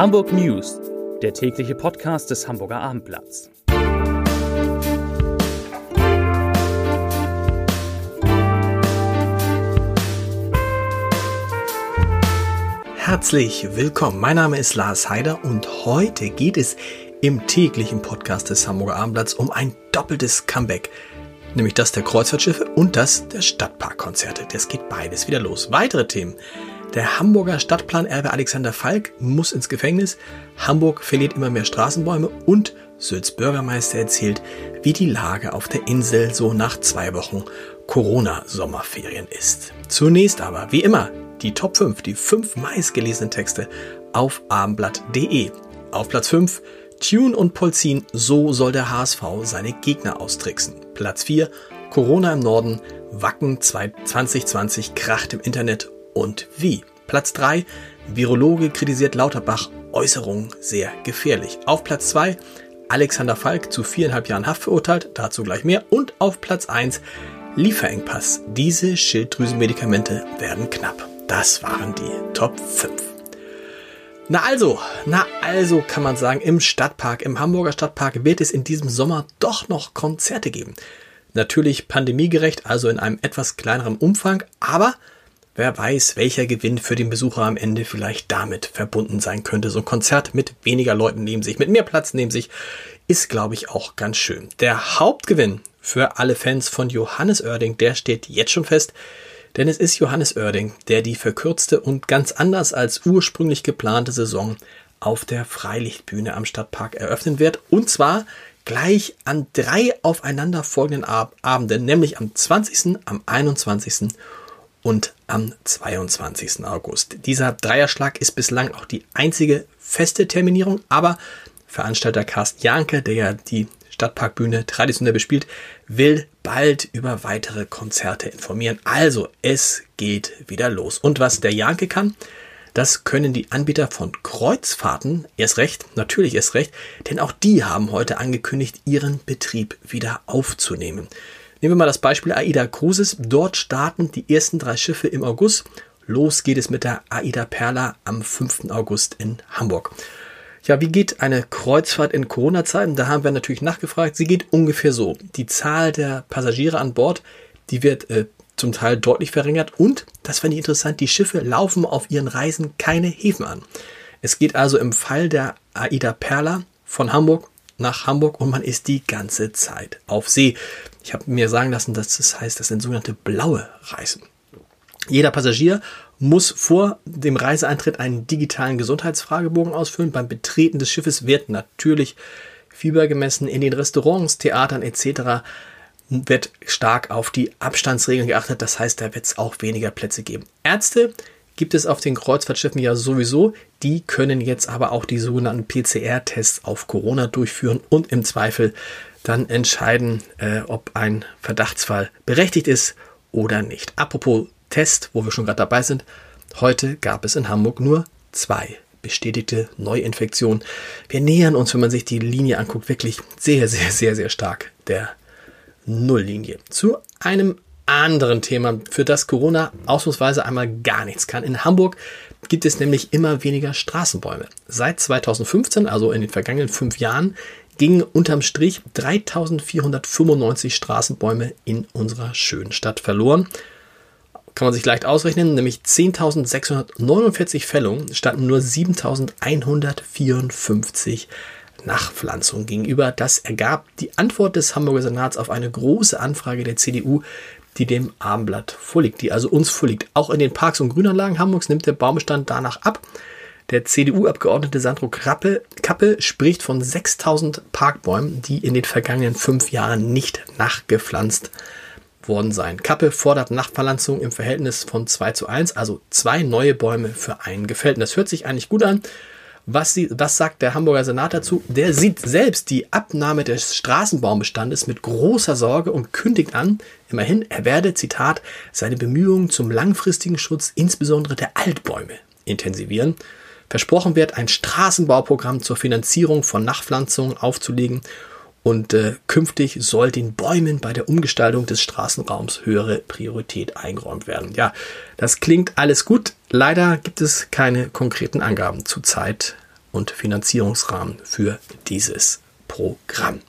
Hamburg News, der tägliche Podcast des Hamburger Abendblatts. Herzlich willkommen. Mein Name ist Lars Heider und heute geht es im täglichen Podcast des Hamburger Abendblatts um ein doppeltes Comeback. Nämlich das der Kreuzfahrtschiffe und das der Stadtparkkonzerte. Das geht beides wieder los. Weitere Themen. Der Hamburger Stadtplanerbe Alexander Falk muss ins Gefängnis. Hamburg verliert immer mehr Straßenbäume und Sülz Bürgermeister erzählt, wie die Lage auf der Insel so nach zwei Wochen Corona-Sommerferien ist. Zunächst aber, wie immer, die Top 5, die fünf meistgelesenen Texte auf abendblatt.de. Auf Platz 5 Tune und Polzin, so soll der HSV seine Gegner austricksen. Platz 4 Corona im Norden, Wacken 2020 kracht im Internet und wie. Platz 3 Virologe kritisiert Lauterbach, Äußerung sehr gefährlich. Auf Platz 2 Alexander Falk zu viereinhalb Jahren Haft verurteilt, dazu gleich mehr. Und auf Platz 1 Lieferengpass. Diese Schilddrüsenmedikamente werden knapp. Das waren die Top 5. Na also, na also kann man sagen, im Stadtpark, im Hamburger Stadtpark wird es in diesem Sommer doch noch Konzerte geben. Natürlich pandemiegerecht, also in einem etwas kleineren Umfang, aber wer weiß, welcher Gewinn für den Besucher am Ende vielleicht damit verbunden sein könnte. So ein Konzert mit weniger Leuten neben sich, mit mehr Platz neben sich, ist, glaube ich, auch ganz schön. Der Hauptgewinn für alle Fans von Johannes Oerding, der steht jetzt schon fest. Denn es ist Johannes Oerding, der die verkürzte und ganz anders als ursprünglich geplante Saison auf der Freilichtbühne am Stadtpark eröffnen wird. Und zwar gleich an drei aufeinanderfolgenden Ab Abenden, nämlich am 20., am 21. und am 22. August. Dieser Dreierschlag ist bislang auch die einzige feste Terminierung, aber Veranstalter Carsten Janke, der ja die Stadtparkbühne traditionell bespielt, will bald über weitere Konzerte informieren. Also, es geht wieder los. Und was der Janke kann, das können die Anbieter von Kreuzfahrten erst recht, natürlich erst recht, denn auch die haben heute angekündigt, ihren Betrieb wieder aufzunehmen. Nehmen wir mal das Beispiel AIDA Cruises. Dort starten die ersten drei Schiffe im August. Los geht es mit der AIDA Perla am 5. August in Hamburg. Ja, wie geht eine Kreuzfahrt in Corona-Zeiten? Da haben wir natürlich nachgefragt. Sie geht ungefähr so. Die Zahl der Passagiere an Bord, die wird äh, zum Teil deutlich verringert und, das fand ich interessant, die Schiffe laufen auf ihren Reisen keine Häfen an. Es geht also im Fall der Aida Perla von Hamburg nach Hamburg und man ist die ganze Zeit auf See. Ich habe mir sagen lassen, dass das heißt, das sind sogenannte blaue Reisen. Jeder Passagier muss vor dem Reiseeintritt einen digitalen Gesundheitsfragebogen ausfüllen. Beim Betreten des Schiffes wird natürlich Fieber gemessen. In den Restaurants, Theatern etc. wird stark auf die Abstandsregeln geachtet. Das heißt, da wird es auch weniger Plätze geben. Ärzte gibt es auf den Kreuzfahrtschiffen ja sowieso. Die können jetzt aber auch die sogenannten PCR-Tests auf Corona durchführen und im Zweifel dann entscheiden, äh, ob ein Verdachtsfall berechtigt ist oder nicht. Apropos Test, wo wir schon gerade dabei sind. Heute gab es in Hamburg nur zwei bestätigte Neuinfektionen. Wir nähern uns, wenn man sich die Linie anguckt, wirklich sehr, sehr, sehr, sehr stark der Nulllinie. Zu einem anderen Thema, für das Corona ausnahmsweise einmal gar nichts kann. In Hamburg gibt es nämlich immer weniger Straßenbäume. Seit 2015, also in den vergangenen fünf Jahren, gingen unterm Strich 3495 Straßenbäume in unserer schönen Stadt verloren kann man sich leicht ausrechnen, nämlich 10.649 Fällungen standen nur 7.154 Nachpflanzungen gegenüber. Das ergab die Antwort des Hamburger Senats auf eine große Anfrage der CDU, die dem Abendblatt vorliegt, die also uns vorliegt. Auch in den Parks und Grünanlagen Hamburgs nimmt der Baumbestand danach ab. Der CDU-Abgeordnete Sandro Kappe, Kappe spricht von 6000 Parkbäumen, die in den vergangenen fünf Jahren nicht nachgepflanzt worden sein. Kappe fordert Nachtpflanzung im Verhältnis von 2 zu 1, also zwei neue Bäume für einen gefällten. Das hört sich eigentlich gut an. Was, sie, was sagt der Hamburger Senat dazu? Der sieht selbst die Abnahme des Straßenbaumbestandes mit großer Sorge und kündigt an, immerhin, er werde, Zitat, seine Bemühungen zum langfristigen Schutz insbesondere der Altbäume intensivieren. Versprochen wird, ein Straßenbauprogramm zur Finanzierung von Nachpflanzungen aufzulegen und äh, künftig soll den Bäumen bei der Umgestaltung des Straßenraums höhere Priorität eingeräumt werden. Ja, das klingt alles gut. Leider gibt es keine konkreten Angaben zurzeit und Finanzierungsrahmen für dieses Programm.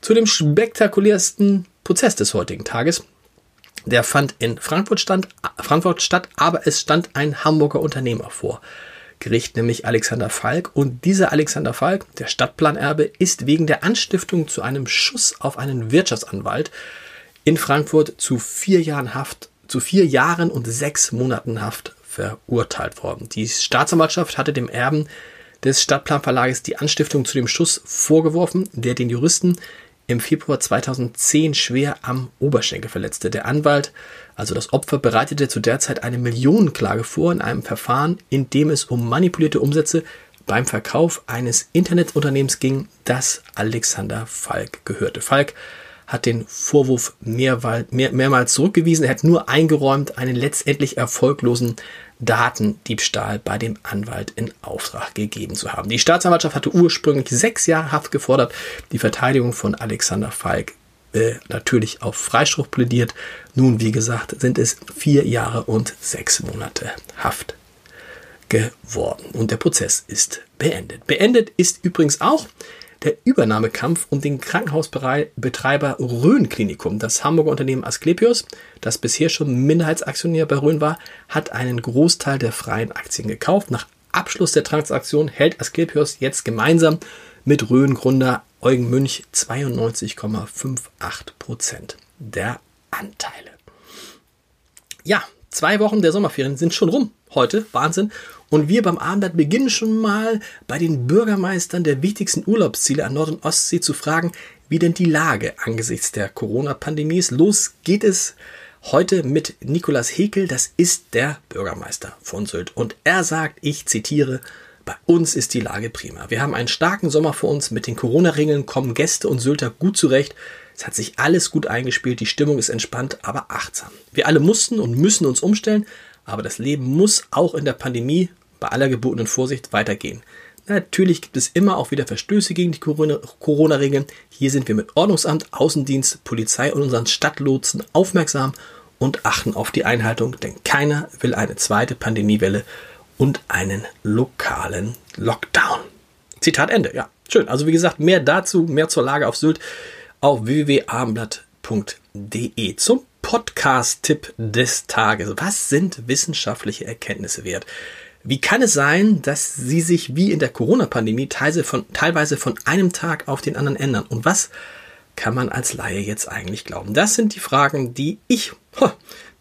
Zu dem spektakulärsten Prozess des heutigen Tages. Der fand in Frankfurt, stand, Frankfurt statt, aber es stand ein Hamburger Unternehmer vor. Gericht, nämlich Alexander Falk. Und dieser Alexander Falk, der Stadtplanerbe, ist wegen der Anstiftung zu einem Schuss auf einen Wirtschaftsanwalt in Frankfurt zu vier Jahren Haft, zu vier Jahren und sechs Monaten Haft verurteilt worden. Die Staatsanwaltschaft hatte dem Erben des Stadtplanverlages die Anstiftung zu dem Schuss vorgeworfen, der den Juristen im Februar 2010 schwer am Oberschenkel verletzte. Der Anwalt, also das Opfer, bereitete zu der Zeit eine Millionenklage vor in einem Verfahren, in dem es um manipulierte Umsätze beim Verkauf eines Internetunternehmens ging, das Alexander Falk gehörte. Falk hat den Vorwurf mehrmals, mehr, mehrmals zurückgewiesen. Er hat nur eingeräumt, einen letztendlich erfolglosen Datendiebstahl bei dem Anwalt in Auftrag gegeben zu haben. Die Staatsanwaltschaft hatte ursprünglich sechs Jahre Haft gefordert. Die Verteidigung von Alexander Falk äh, natürlich auf Freispruch plädiert. Nun, wie gesagt, sind es vier Jahre und sechs Monate Haft geworden. Und der Prozess ist beendet. Beendet ist übrigens auch der Übernahmekampf um den Krankenhausbetreiber Rhön Klinikum. Das Hamburger Unternehmen Asklepios, das bisher schon Minderheitsaktionär bei Rhön war, hat einen Großteil der freien Aktien gekauft. Nach Abschluss der Transaktion hält Asklepios jetzt gemeinsam mit Rhön-Gründer Eugen Münch 92,58 Prozent der Anteile. Ja, zwei Wochen der Sommerferien sind schon rum heute. Wahnsinn. Und wir beim Abendblatt beginnen schon mal bei den Bürgermeistern der wichtigsten Urlaubsziele an Nord- und Ostsee zu fragen, wie denn die Lage angesichts der Corona-Pandemie ist. Los geht es heute mit Nikolas Hekel, das ist der Bürgermeister von Sylt. Und er sagt, ich zitiere, bei uns ist die Lage prima. Wir haben einen starken Sommer vor uns. Mit den Corona-Regeln kommen Gäste und Sylter gut zurecht. Es hat sich alles gut eingespielt. Die Stimmung ist entspannt, aber achtsam. Wir alle mussten und müssen uns umstellen. Aber das Leben muss auch in der Pandemie bei aller gebotenen Vorsicht weitergehen. Natürlich gibt es immer auch wieder Verstöße gegen die Corona-Regeln. Hier sind wir mit Ordnungsamt, Außendienst, Polizei und unseren Stadtlotsen aufmerksam und achten auf die Einhaltung, denn keiner will eine zweite Pandemiewelle und einen lokalen Lockdown. Zitat Ende. Ja, schön. Also wie gesagt, mehr dazu, mehr zur Lage auf Sylt auf www.abendblatt.de. Zum Podcast-Tipp des Tages. Was sind wissenschaftliche Erkenntnisse wert? Wie kann es sein, dass sie sich wie in der Corona-Pandemie teilweise von einem Tag auf den anderen ändern? Und was kann man als Laie jetzt eigentlich glauben? Das sind die Fragen, die ich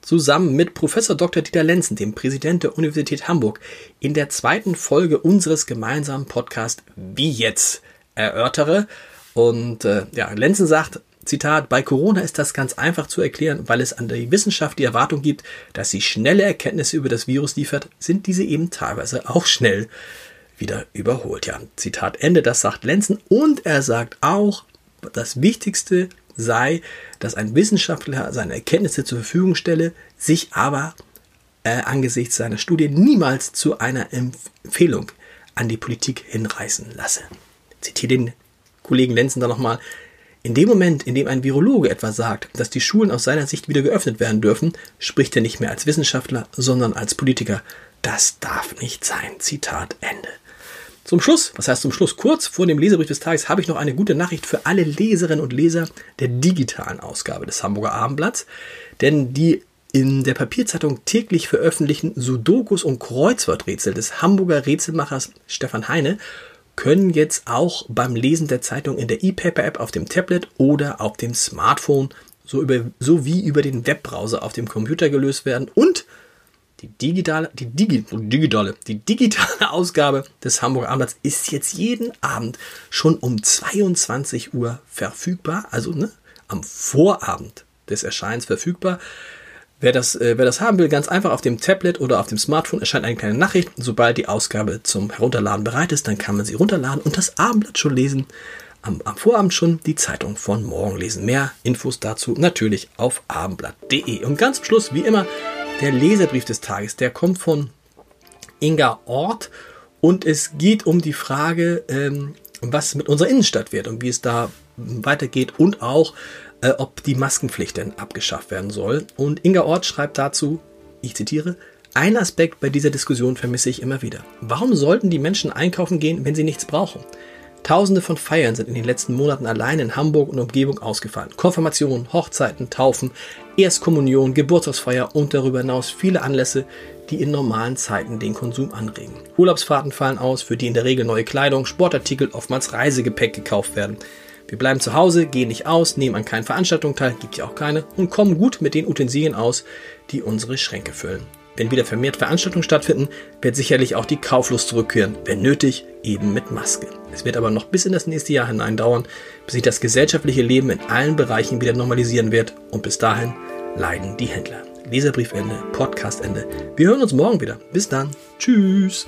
zusammen mit Professor Dr. Dieter Lenzen, dem Präsident der Universität Hamburg, in der zweiten Folge unseres gemeinsamen Podcasts Wie jetzt erörtere. Und äh, ja, Lenzen sagt, Zitat, bei Corona ist das ganz einfach zu erklären, weil es an die Wissenschaft die Erwartung gibt, dass sie schnelle Erkenntnisse über das Virus liefert, sind diese eben teilweise auch schnell wieder überholt. Ja, Zitat Ende, das sagt Lenzen und er sagt auch, das Wichtigste sei, dass ein Wissenschaftler seine Erkenntnisse zur Verfügung stelle, sich aber äh, angesichts seiner Studie niemals zu einer Empfehlung an die Politik hinreißen lasse. Zitiere den Kollegen Lenzen da nochmal. In dem Moment, in dem ein Virologe etwa sagt, dass die Schulen aus seiner Sicht wieder geöffnet werden dürfen, spricht er nicht mehr als Wissenschaftler, sondern als Politiker. Das darf nicht sein. Zitat Ende. Zum Schluss, was heißt zum Schluss? Kurz vor dem Leserbrief des Tages habe ich noch eine gute Nachricht für alle Leserinnen und Leser der digitalen Ausgabe des Hamburger Abendblatts. Denn die in der Papierzeitung täglich veröffentlichten Sudokus und Kreuzworträtsel des Hamburger Rätselmachers Stefan Heine können jetzt auch beim Lesen der Zeitung in der E-Paper-App auf dem Tablet oder auf dem Smartphone so über, sowie über den Webbrowser auf dem Computer gelöst werden und die digitale, die Digi, digitale, die digitale Ausgabe des Hamburger Abendblatts ist jetzt jeden Abend schon um 22 Uhr verfügbar, also ne, am Vorabend des Erscheins verfügbar. Wer das, äh, wer das haben will, ganz einfach auf dem Tablet oder auf dem Smartphone erscheint eine kleine Nachricht. Sobald die Ausgabe zum Herunterladen bereit ist, dann kann man sie runterladen und das Abendblatt schon lesen. Am, am Vorabend schon die Zeitung von morgen lesen. Mehr Infos dazu natürlich auf abendblatt.de. Und ganz zum Schluss, wie immer, der Leserbrief des Tages. Der kommt von Inga Ort und es geht um die Frage, ähm, was mit unserer Innenstadt wird und wie es da weitergeht und auch äh, ob die Maskenpflicht denn abgeschafft werden soll. Und Inga Ort schreibt dazu, ich zitiere, Ein Aspekt bei dieser Diskussion vermisse ich immer wieder. Warum sollten die Menschen einkaufen gehen, wenn sie nichts brauchen? Tausende von Feiern sind in den letzten Monaten allein in Hamburg und Umgebung ausgefallen. Konfirmationen, Hochzeiten, Taufen, Erstkommunion, Geburtstagsfeier und darüber hinaus viele Anlässe, die in normalen Zeiten den Konsum anregen. Urlaubsfahrten fallen aus, für die in der Regel neue Kleidung, Sportartikel, oftmals Reisegepäck gekauft werden. Wir bleiben zu Hause, gehen nicht aus, nehmen an keinen Veranstaltungen teil, gibt ja auch keine, und kommen gut mit den Utensilien aus, die unsere Schränke füllen. Wenn wieder vermehrt Veranstaltungen stattfinden, wird sicherlich auch die Kauflust zurückkehren, wenn nötig, eben mit Maske. Es wird aber noch bis in das nächste Jahr hinein dauern, bis sich das gesellschaftliche Leben in allen Bereichen wieder normalisieren wird und bis dahin leiden die Händler. Leserbriefende, Podcastende. Wir hören uns morgen wieder. Bis dann. Tschüss.